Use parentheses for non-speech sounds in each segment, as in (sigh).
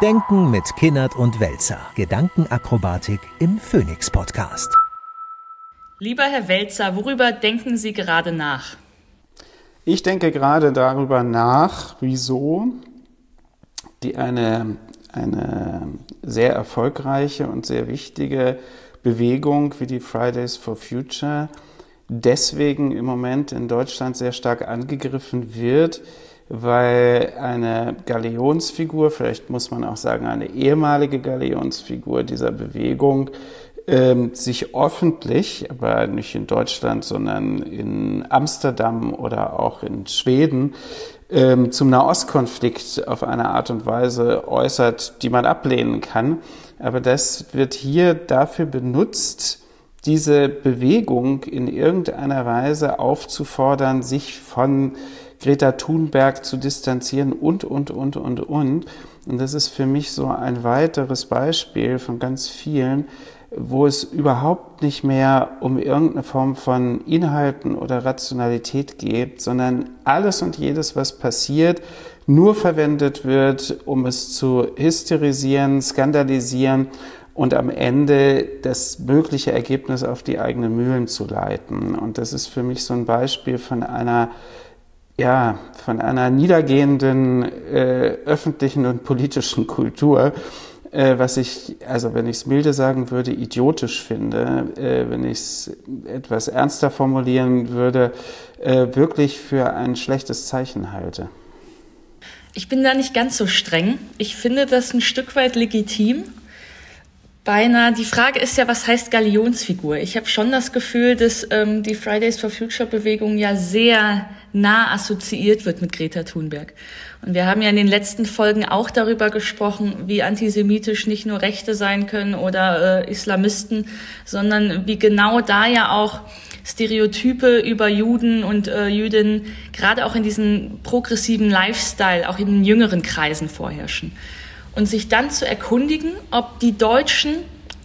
Denken mit Kinnert und Welzer. Gedankenakrobatik im Phoenix Podcast. Lieber Herr Welzer, worüber denken Sie gerade nach? Ich denke gerade darüber nach, wieso die eine, eine sehr erfolgreiche und sehr wichtige Bewegung wie die Fridays for Future deswegen im Moment in Deutschland sehr stark angegriffen wird, weil eine Galionsfigur, vielleicht muss man auch sagen eine ehemalige Galionsfigur dieser Bewegung, ähm, sich öffentlich, aber nicht in Deutschland, sondern in Amsterdam oder auch in Schweden, ähm, zum Nahostkonflikt auf eine Art und Weise äußert, die man ablehnen kann. Aber das wird hier dafür benutzt, diese Bewegung in irgendeiner Weise aufzufordern, sich von Greta Thunberg zu distanzieren und, und, und, und, und. Und das ist für mich so ein weiteres Beispiel von ganz vielen, wo es überhaupt nicht mehr um irgendeine Form von Inhalten oder Rationalität geht, sondern alles und jedes, was passiert, nur verwendet wird, um es zu hysterisieren, skandalisieren und am Ende das mögliche Ergebnis auf die eigenen Mühlen zu leiten. Und das ist für mich so ein Beispiel von einer ja, von einer niedergehenden äh, öffentlichen und politischen Kultur, äh, was ich, also wenn ich es milde sagen würde, idiotisch finde, äh, wenn ich es etwas ernster formulieren würde, äh, wirklich für ein schlechtes Zeichen halte. Ich bin da nicht ganz so streng. Ich finde das ein Stück weit legitim. Beinahe, die Frage ist ja, was heißt Galionsfigur? Ich habe schon das Gefühl, dass ähm, die Fridays for Future Bewegung ja sehr nah assoziiert wird mit Greta Thunberg. Und wir haben ja in den letzten Folgen auch darüber gesprochen, wie antisemitisch nicht nur Rechte sein können oder äh, Islamisten, sondern wie genau da ja auch Stereotype über Juden und äh, Jüdinnen gerade auch in diesem progressiven Lifestyle, auch in den jüngeren Kreisen vorherrschen. Und sich dann zu erkundigen, ob die Deutschen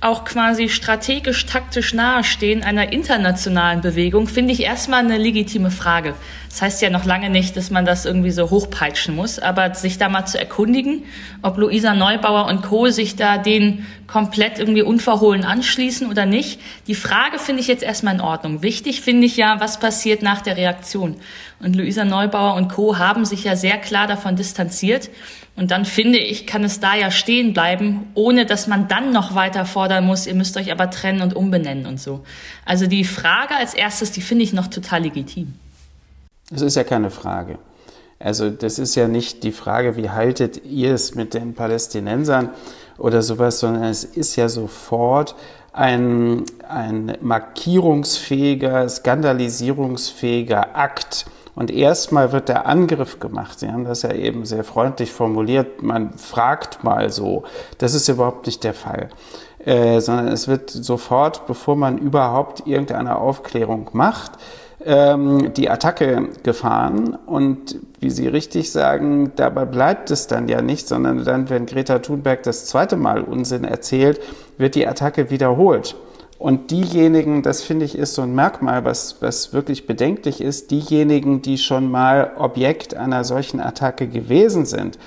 auch quasi strategisch, taktisch nahestehen einer internationalen Bewegung, finde ich erstmal eine legitime Frage. Das heißt ja noch lange nicht, dass man das irgendwie so hochpeitschen muss, aber sich da mal zu erkundigen, ob Luisa Neubauer und Co. sich da den komplett irgendwie unverhohlen anschließen oder nicht. Die Frage finde ich jetzt erstmal in Ordnung. Wichtig finde ich ja, was passiert nach der Reaktion. Und Luisa Neubauer und Co. haben sich ja sehr klar davon distanziert. Und dann finde ich, kann es da ja stehen bleiben, ohne dass man dann noch weiter fordern muss, ihr müsst euch aber trennen und umbenennen und so. Also die Frage als erstes, die finde ich noch total legitim. Das ist ja keine Frage. Also das ist ja nicht die Frage, wie haltet ihr es mit den Palästinensern oder sowas, sondern es ist ja sofort ein, ein markierungsfähiger, skandalisierungsfähiger Akt und erstmal wird der Angriff gemacht. Sie haben das ja eben sehr freundlich formuliert. Man fragt mal so. Das ist überhaupt nicht der Fall. Äh, sondern es wird sofort, bevor man überhaupt irgendeine Aufklärung macht, ähm, die Attacke gefahren. Und wie Sie richtig sagen, dabei bleibt es dann ja nicht, sondern dann, wenn Greta Thunberg das zweite Mal Unsinn erzählt, wird die Attacke wiederholt. Und diejenigen, das finde ich ist so ein Merkmal, was, was wirklich bedenklich ist, diejenigen, die schon mal Objekt einer solchen Attacke gewesen sind,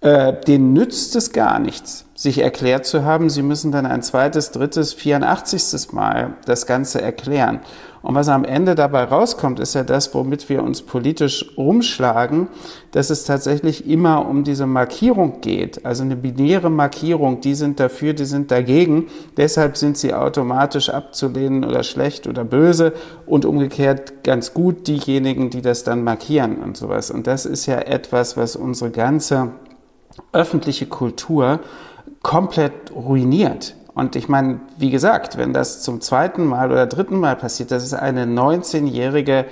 äh, denen nützt es gar nichts, sich erklärt zu haben, sie müssen dann ein zweites, drittes, 84. Mal das Ganze erklären. Und was am Ende dabei rauskommt, ist ja das, womit wir uns politisch rumschlagen, dass es tatsächlich immer um diese Markierung geht. Also eine binäre Markierung, die sind dafür, die sind dagegen. Deshalb sind sie automatisch abzulehnen oder schlecht oder böse und umgekehrt ganz gut diejenigen, die das dann markieren und sowas. Und das ist ja etwas, was unsere ganze öffentliche Kultur komplett ruiniert. Und ich meine, wie gesagt, wenn das zum zweiten Mal oder dritten Mal passiert, das ist eine 19-jährige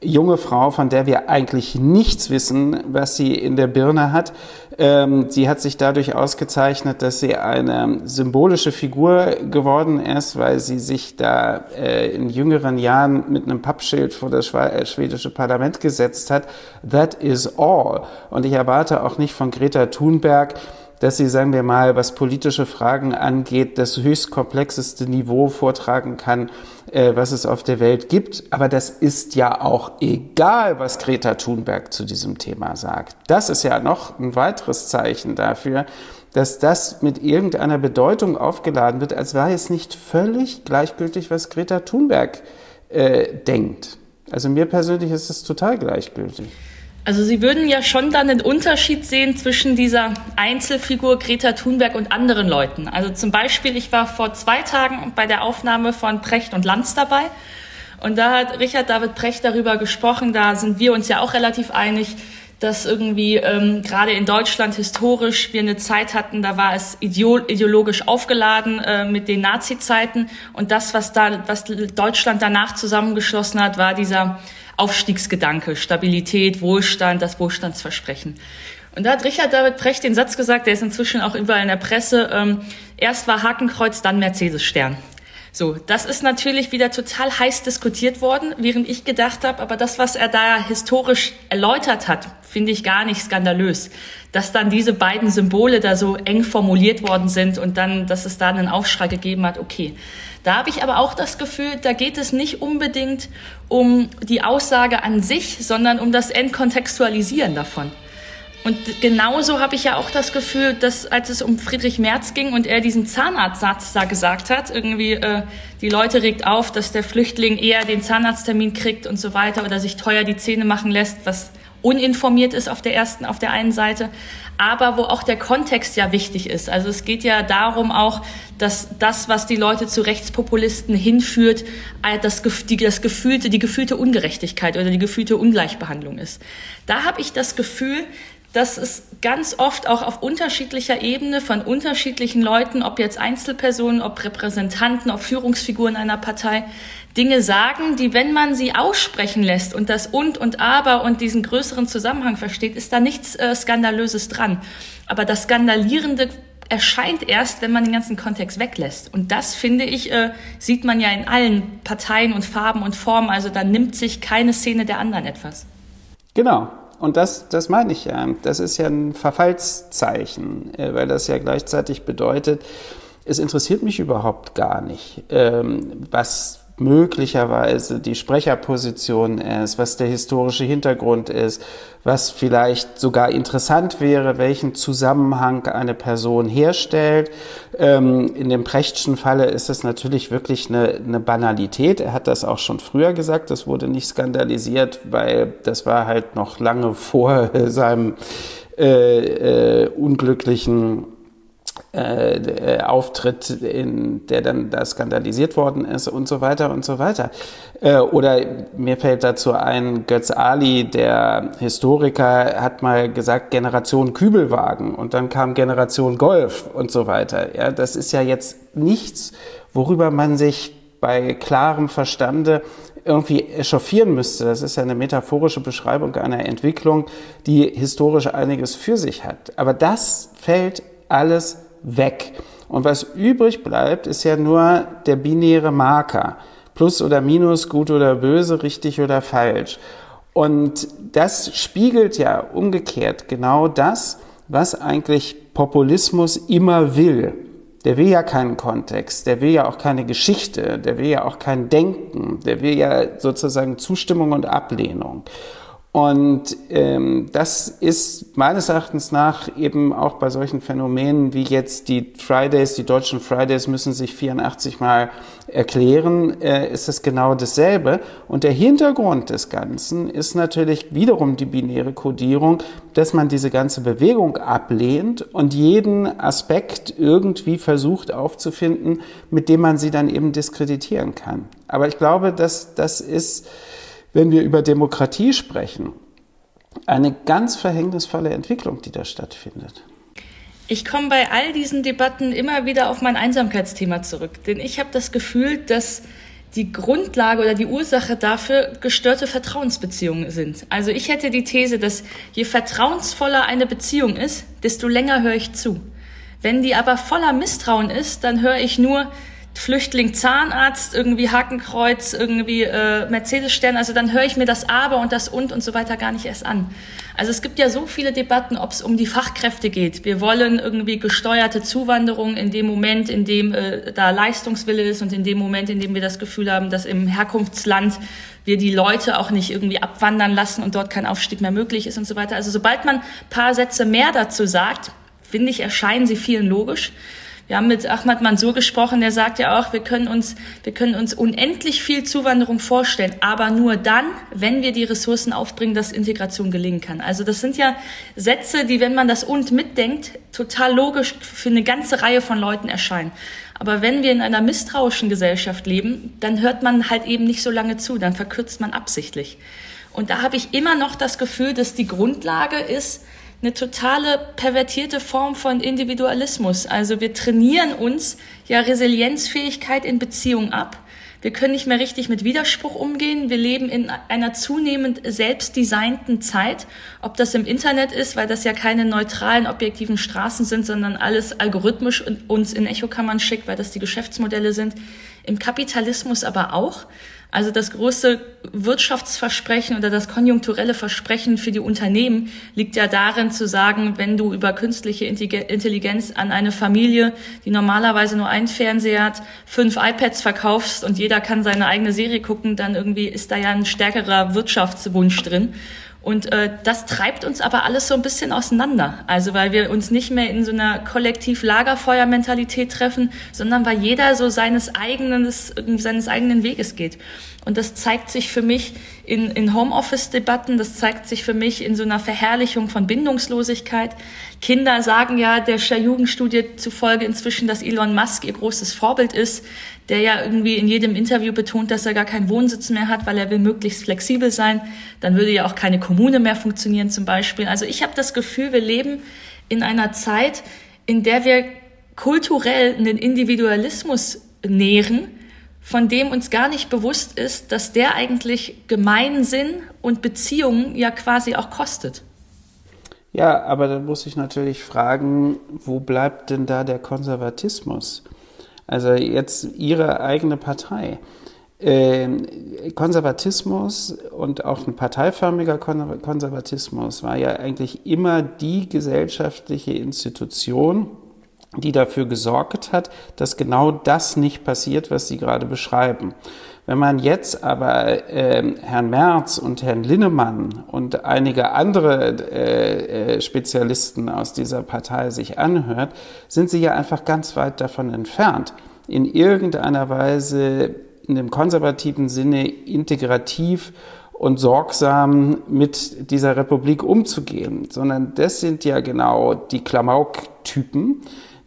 junge Frau, von der wir eigentlich nichts wissen, was sie in der Birne hat. Ähm, sie hat sich dadurch ausgezeichnet, dass sie eine symbolische Figur geworden ist, weil sie sich da äh, in jüngeren Jahren mit einem Pappschild vor das äh, schwedische Parlament gesetzt hat. That is all. Und ich erwarte auch nicht von Greta Thunberg, dass sie, sagen wir mal, was politische Fragen angeht, das höchst komplexeste Niveau vortragen kann, äh, was es auf der Welt gibt. Aber das ist ja auch egal, was Greta Thunberg zu diesem Thema sagt. Das ist ja noch ein weiteres Zeichen dafür, dass das mit irgendeiner Bedeutung aufgeladen wird, als wäre es nicht völlig gleichgültig, was Greta Thunberg äh, denkt. Also mir persönlich ist es total gleichgültig. Also Sie würden ja schon dann einen Unterschied sehen zwischen dieser Einzelfigur Greta Thunberg und anderen Leuten. Also zum Beispiel, ich war vor zwei Tagen bei der Aufnahme von Precht und Lanz dabei. Und da hat Richard David Precht darüber gesprochen, da sind wir uns ja auch relativ einig, dass irgendwie ähm, gerade in Deutschland historisch wir eine Zeit hatten, da war es ideologisch aufgeladen äh, mit den Nazi-Zeiten und das, was da, was Deutschland danach zusammengeschlossen hat, war dieser Aufstiegsgedanke, Stabilität, Wohlstand, das Wohlstandsversprechen. Und da hat Richard David Precht den Satz gesagt, der ist inzwischen auch überall in der Presse, ähm, erst war Hakenkreuz, dann Mercedes-Stern. So, das ist natürlich wieder total heiß diskutiert worden, während ich gedacht habe, aber das, was er da historisch erläutert hat, finde ich gar nicht skandalös. Dass dann diese beiden Symbole da so eng formuliert worden sind und dann, dass es da einen Aufschrei gegeben hat, okay. Da habe ich aber auch das Gefühl, da geht es nicht unbedingt um die Aussage an sich, sondern um das Entkontextualisieren davon. Und genauso habe ich ja auch das Gefühl, dass als es um Friedrich Merz ging und er diesen Zahnarztsatz da gesagt hat, irgendwie äh, die Leute regt auf, dass der Flüchtling eher den Zahnarzttermin kriegt und so weiter oder sich teuer die Zähne machen lässt, was uninformiert ist auf der ersten, auf der einen Seite, aber wo auch der Kontext ja wichtig ist. Also es geht ja darum auch, dass das, was die Leute zu Rechtspopulisten hinführt, äh, das, die, das gefühlte, die gefühlte Ungerechtigkeit oder die gefühlte Ungleichbehandlung ist. Da habe ich das Gefühl, dass es ganz oft auch auf unterschiedlicher Ebene von unterschiedlichen Leuten, ob jetzt Einzelpersonen, ob Repräsentanten, ob Führungsfiguren einer Partei, Dinge sagen, die, wenn man sie aussprechen lässt und das und und aber und diesen größeren Zusammenhang versteht, ist da nichts äh, Skandalöses dran. Aber das Skandalierende erscheint erst, wenn man den ganzen Kontext weglässt. Und das, finde ich, äh, sieht man ja in allen Parteien und Farben und Formen. Also da nimmt sich keine Szene der anderen etwas. Genau, und das, das meine ich ja. Das ist ja ein Verfallszeichen, äh, weil das ja gleichzeitig bedeutet, es interessiert mich überhaupt gar nicht, ähm, was möglicherweise die Sprecherposition ist, was der historische Hintergrund ist, was vielleicht sogar interessant wäre, welchen Zusammenhang eine Person herstellt. Ähm, in dem Prechtschen Falle ist es natürlich wirklich eine, eine Banalität. Er hat das auch schon früher gesagt, das wurde nicht skandalisiert, weil das war halt noch lange vor (laughs) seinem äh, äh, unglücklichen äh, Auftritt, in, der dann da skandalisiert worden ist und so weiter und so weiter. Äh, oder mir fällt dazu ein, Götz Ali, der Historiker, hat mal gesagt, Generation Kübelwagen und dann kam Generation Golf und so weiter. Ja, das ist ja jetzt nichts, worüber man sich bei klarem Verstande irgendwie echauffieren müsste. Das ist ja eine metaphorische Beschreibung einer Entwicklung, die historisch einiges für sich hat. Aber das fällt alles weg. Und was übrig bleibt, ist ja nur der binäre Marker. Plus oder Minus, gut oder böse, richtig oder falsch. Und das spiegelt ja umgekehrt genau das, was eigentlich Populismus immer will. Der will ja keinen Kontext, der will ja auch keine Geschichte, der will ja auch kein Denken, der will ja sozusagen Zustimmung und Ablehnung. Und ähm, das ist meines Erachtens nach eben auch bei solchen Phänomenen wie jetzt die Fridays, die deutschen Fridays müssen sich 84 Mal erklären, äh, ist es genau dasselbe. Und der Hintergrund des Ganzen ist natürlich wiederum die binäre Kodierung, dass man diese ganze Bewegung ablehnt und jeden Aspekt irgendwie versucht aufzufinden, mit dem man sie dann eben diskreditieren kann. Aber ich glaube, dass das ist wenn wir über Demokratie sprechen, eine ganz verhängnisvolle Entwicklung, die da stattfindet. Ich komme bei all diesen Debatten immer wieder auf mein Einsamkeitsthema zurück, denn ich habe das Gefühl, dass die Grundlage oder die Ursache dafür gestörte Vertrauensbeziehungen sind. Also ich hätte die These, dass je vertrauensvoller eine Beziehung ist, desto länger höre ich zu. Wenn die aber voller Misstrauen ist, dann höre ich nur Flüchtling, Zahnarzt, irgendwie Hakenkreuz, irgendwie äh, Mercedes-Stern. Also dann höre ich mir das Aber und das Und und so weiter gar nicht erst an. Also es gibt ja so viele Debatten, ob es um die Fachkräfte geht. Wir wollen irgendwie gesteuerte Zuwanderung in dem Moment, in dem äh, da Leistungswille ist und in dem Moment, in dem wir das Gefühl haben, dass im Herkunftsland wir die Leute auch nicht irgendwie abwandern lassen und dort kein Aufstieg mehr möglich ist und so weiter. Also sobald man paar Sätze mehr dazu sagt, finde ich, erscheinen sie vielen logisch. Wir haben mit Ahmad Mansour gesprochen, der sagt ja auch, wir können uns, wir können uns unendlich viel Zuwanderung vorstellen, aber nur dann, wenn wir die Ressourcen aufbringen, dass Integration gelingen kann. Also das sind ja Sätze, die, wenn man das und mitdenkt, total logisch für eine ganze Reihe von Leuten erscheinen. Aber wenn wir in einer misstrauischen Gesellschaft leben, dann hört man halt eben nicht so lange zu, dann verkürzt man absichtlich. Und da habe ich immer noch das Gefühl, dass die Grundlage ist, eine totale pervertierte Form von Individualismus. Also wir trainieren uns ja Resilienzfähigkeit in Beziehung ab. Wir können nicht mehr richtig mit Widerspruch umgehen. Wir leben in einer zunehmend selbstdesignten Zeit. Ob das im Internet ist, weil das ja keine neutralen, objektiven Straßen sind, sondern alles algorithmisch uns in Echokammern schickt, weil das die Geschäftsmodelle sind. Im Kapitalismus aber auch. Also das große Wirtschaftsversprechen oder das konjunkturelle Versprechen für die Unternehmen liegt ja darin zu sagen, wenn du über künstliche Intelligenz an eine Familie, die normalerweise nur einen Fernseher hat, fünf iPads verkaufst und jeder kann seine eigene Serie gucken, dann irgendwie ist da ja ein stärkerer Wirtschaftswunsch drin. Und äh, das treibt uns aber alles so ein bisschen auseinander. Also weil wir uns nicht mehr in so einer Kollektiv-Lagerfeuer-Mentalität treffen, sondern weil jeder so seines eigenen, seines eigenen Weges geht. Und das zeigt sich für mich in, in Homeoffice-Debatten, das zeigt sich für mich in so einer Verherrlichung von Bindungslosigkeit. Kinder sagen ja der Jugendstudie zufolge inzwischen, dass Elon Musk ihr großes Vorbild ist, der ja irgendwie in jedem Interview betont, dass er gar keinen Wohnsitz mehr hat, weil er will möglichst flexibel sein. Dann würde ja auch keine Kommune mehr funktionieren zum Beispiel. Also ich habe das Gefühl, wir leben in einer Zeit, in der wir kulturell einen Individualismus nähren, von dem uns gar nicht bewusst ist, dass der eigentlich Gemeinsinn und Beziehungen ja quasi auch kostet. Ja, aber dann muss ich natürlich fragen, wo bleibt denn da der Konservatismus? Also jetzt Ihre eigene Partei. Ähm, Konservatismus und auch ein parteiförmiger Konservatismus war ja eigentlich immer die gesellschaftliche Institution, die dafür gesorgt hat, dass genau das nicht passiert, was Sie gerade beschreiben. Wenn man jetzt aber äh, Herrn Merz und Herrn Linnemann und einige andere äh, äh, Spezialisten aus dieser Partei sich anhört, sind sie ja einfach ganz weit davon entfernt, in irgendeiner Weise in dem konservativen Sinne integrativ und sorgsam mit dieser Republik umzugehen, sondern das sind ja genau die Klamauk-Typen,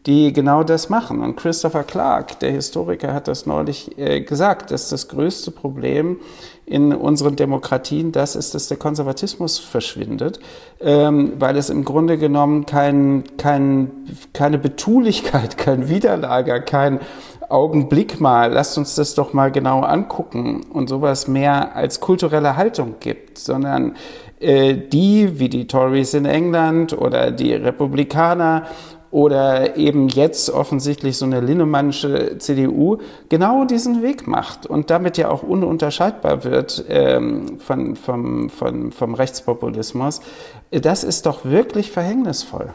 die genau das machen. Und Christopher Clark, der Historiker, hat das neulich äh, gesagt, dass das größte Problem in unseren Demokratien das ist, dass der Konservatismus verschwindet, ähm, weil es im Grunde genommen kein, kein, keine Betulichkeit, (laughs) kein Widerlager, kein Augenblick mal, lasst uns das doch mal genau angucken und sowas mehr als kulturelle Haltung gibt, sondern äh, die, wie die Tories in England oder die Republikaner oder eben jetzt offensichtlich so eine Linnemannsche CDU genau diesen Weg macht und damit ja auch ununterscheidbar wird ähm, von, vom, von, vom Rechtspopulismus, das ist doch wirklich verhängnisvoll.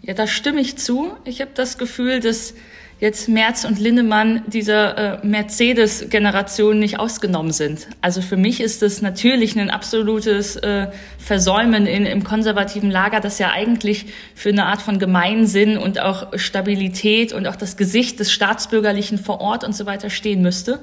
Ja, da stimme ich zu. Ich habe das Gefühl, dass jetzt Merz und Linnemann dieser äh, Mercedes-Generation nicht ausgenommen sind. Also für mich ist es natürlich ein absolutes äh, Versäumen in, im konservativen Lager, das ja eigentlich für eine Art von Gemeinsinn und auch Stabilität und auch das Gesicht des Staatsbürgerlichen vor Ort und so weiter stehen müsste.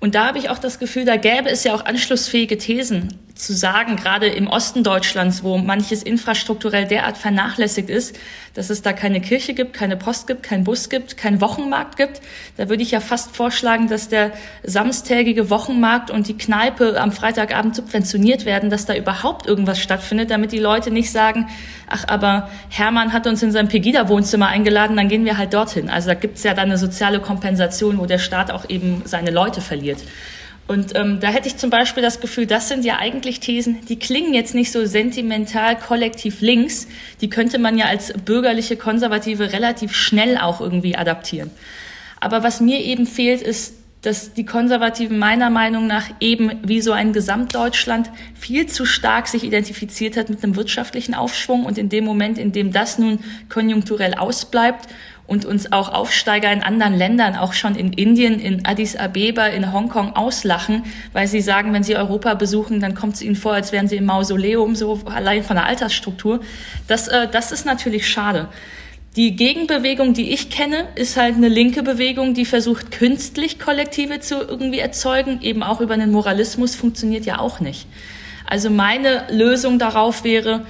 Und da habe ich auch das Gefühl, da gäbe es ja auch anschlussfähige Thesen zu sagen, gerade im Osten Deutschlands, wo manches infrastrukturell derart vernachlässigt ist, dass es da keine Kirche gibt, keine Post gibt, kein Bus gibt, kein Wochenmarkt gibt. Da würde ich ja fast vorschlagen, dass der samstägige Wochenmarkt und die Kneipe am Freitagabend subventioniert werden, dass da überhaupt irgendwas stattfindet, damit die Leute nicht sagen, ach, aber Hermann hat uns in sein Pegida-Wohnzimmer eingeladen, dann gehen wir halt dorthin. Also da gibt es ja dann eine soziale Kompensation, wo der Staat auch eben seine Leute verliert. Und ähm, da hätte ich zum Beispiel das Gefühl, das sind ja eigentlich Thesen, die klingen jetzt nicht so sentimental kollektiv links, die könnte man ja als bürgerliche Konservative relativ schnell auch irgendwie adaptieren. Aber was mir eben fehlt, ist dass die Konservativen meiner Meinung nach eben wie so ein Gesamtdeutschland viel zu stark sich identifiziert hat mit einem wirtschaftlichen Aufschwung und in dem Moment, in dem das nun konjunkturell ausbleibt und uns auch Aufsteiger in anderen Ländern, auch schon in Indien, in Addis Abeba, in Hongkong auslachen, weil sie sagen, wenn sie Europa besuchen, dann kommt es ihnen vor, als wären sie im Mausoleum, so allein von der Altersstruktur. Das, äh, das ist natürlich schade. Die Gegenbewegung, die ich kenne, ist halt eine linke Bewegung, die versucht, künstlich Kollektive zu irgendwie erzeugen. Eben auch über einen Moralismus funktioniert ja auch nicht. Also meine Lösung darauf wäre,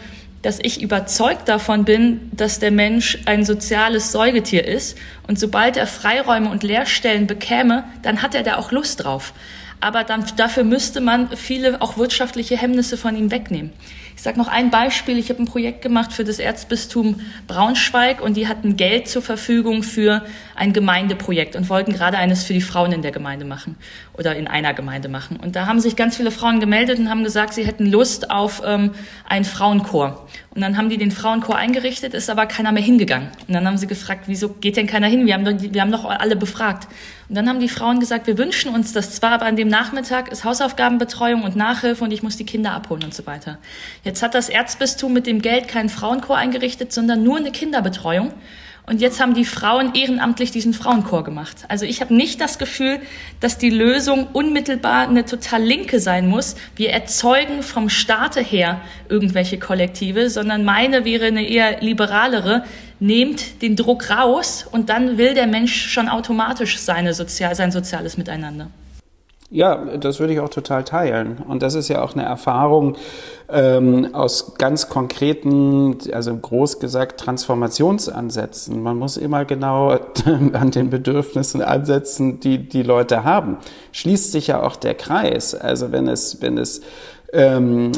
dass ich überzeugt davon bin, dass der Mensch ein soziales Säugetier ist. Und sobald er Freiräume und Leerstellen bekäme, dann hat er da auch Lust drauf. Aber dann, dafür müsste man viele auch wirtschaftliche Hemmnisse von ihm wegnehmen. Ich sage noch ein Beispiel. Ich habe ein Projekt gemacht für das Erzbistum Braunschweig und die hatten Geld zur Verfügung für ein Gemeindeprojekt und wollten gerade eines für die Frauen in der Gemeinde machen oder in einer Gemeinde machen. Und da haben sich ganz viele Frauen gemeldet und haben gesagt, sie hätten Lust auf ähm, einen Frauenchor. Und dann haben die den Frauenchor eingerichtet, ist aber keiner mehr hingegangen. Und dann haben sie gefragt, wieso geht denn keiner hin? Wir haben wir haben doch alle befragt. Und dann haben die Frauen gesagt, wir wünschen uns das zwar, aber an dem Nachmittag ist Hausaufgabenbetreuung und Nachhilfe und ich muss die Kinder abholen und so weiter. Jetzt hat das Erzbistum mit dem Geld keinen Frauenchor eingerichtet, sondern nur eine Kinderbetreuung. Und jetzt haben die Frauen ehrenamtlich diesen Frauenchor gemacht. Also ich habe nicht das Gefühl, dass die Lösung unmittelbar eine total linke sein muss. Wir erzeugen vom Staate her irgendwelche Kollektive, sondern meine wäre eine eher liberalere. Nehmt den Druck raus und dann will der Mensch schon automatisch seine Sozial sein soziales Miteinander. Ja, das würde ich auch total teilen. Und das ist ja auch eine Erfahrung ähm, aus ganz konkreten, also groß gesagt, Transformationsansätzen. Man muss immer genau (laughs) an den Bedürfnissen ansetzen, die die Leute haben. Schließt sich ja auch der Kreis. Also wenn es, wenn es ähm,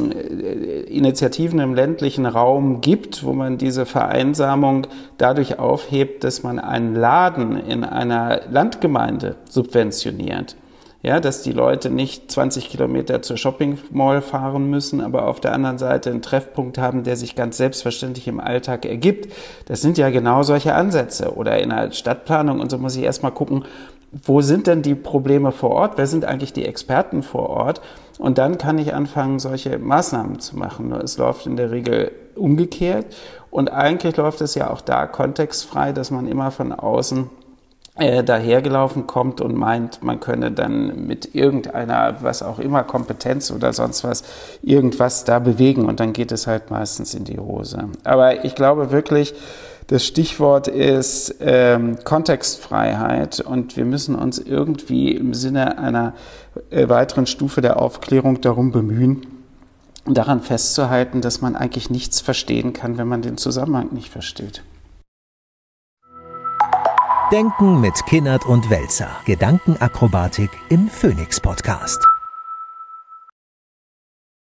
Initiativen im ländlichen Raum gibt, wo man diese Vereinsamung dadurch aufhebt, dass man einen Laden in einer Landgemeinde subventioniert ja, dass die Leute nicht 20 Kilometer zur Shopping Mall fahren müssen, aber auf der anderen Seite einen Treffpunkt haben, der sich ganz selbstverständlich im Alltag ergibt. Das sind ja genau solche Ansätze. Oder in der Stadtplanung und so muss ich erstmal gucken, wo sind denn die Probleme vor Ort? Wer sind eigentlich die Experten vor Ort? Und dann kann ich anfangen, solche Maßnahmen zu machen. Es läuft in der Regel umgekehrt. Und eigentlich läuft es ja auch da kontextfrei, dass man immer von außen äh, dahergelaufen kommt und meint, man könne dann mit irgendeiner, was auch immer, Kompetenz oder sonst was, irgendwas da bewegen und dann geht es halt meistens in die Hose. Aber ich glaube wirklich, das Stichwort ist ähm, Kontextfreiheit und wir müssen uns irgendwie im Sinne einer äh, weiteren Stufe der Aufklärung darum bemühen, daran festzuhalten, dass man eigentlich nichts verstehen kann, wenn man den Zusammenhang nicht versteht. Denken mit Kinnert und Welzer. Gedankenakrobatik im Phoenix Podcast.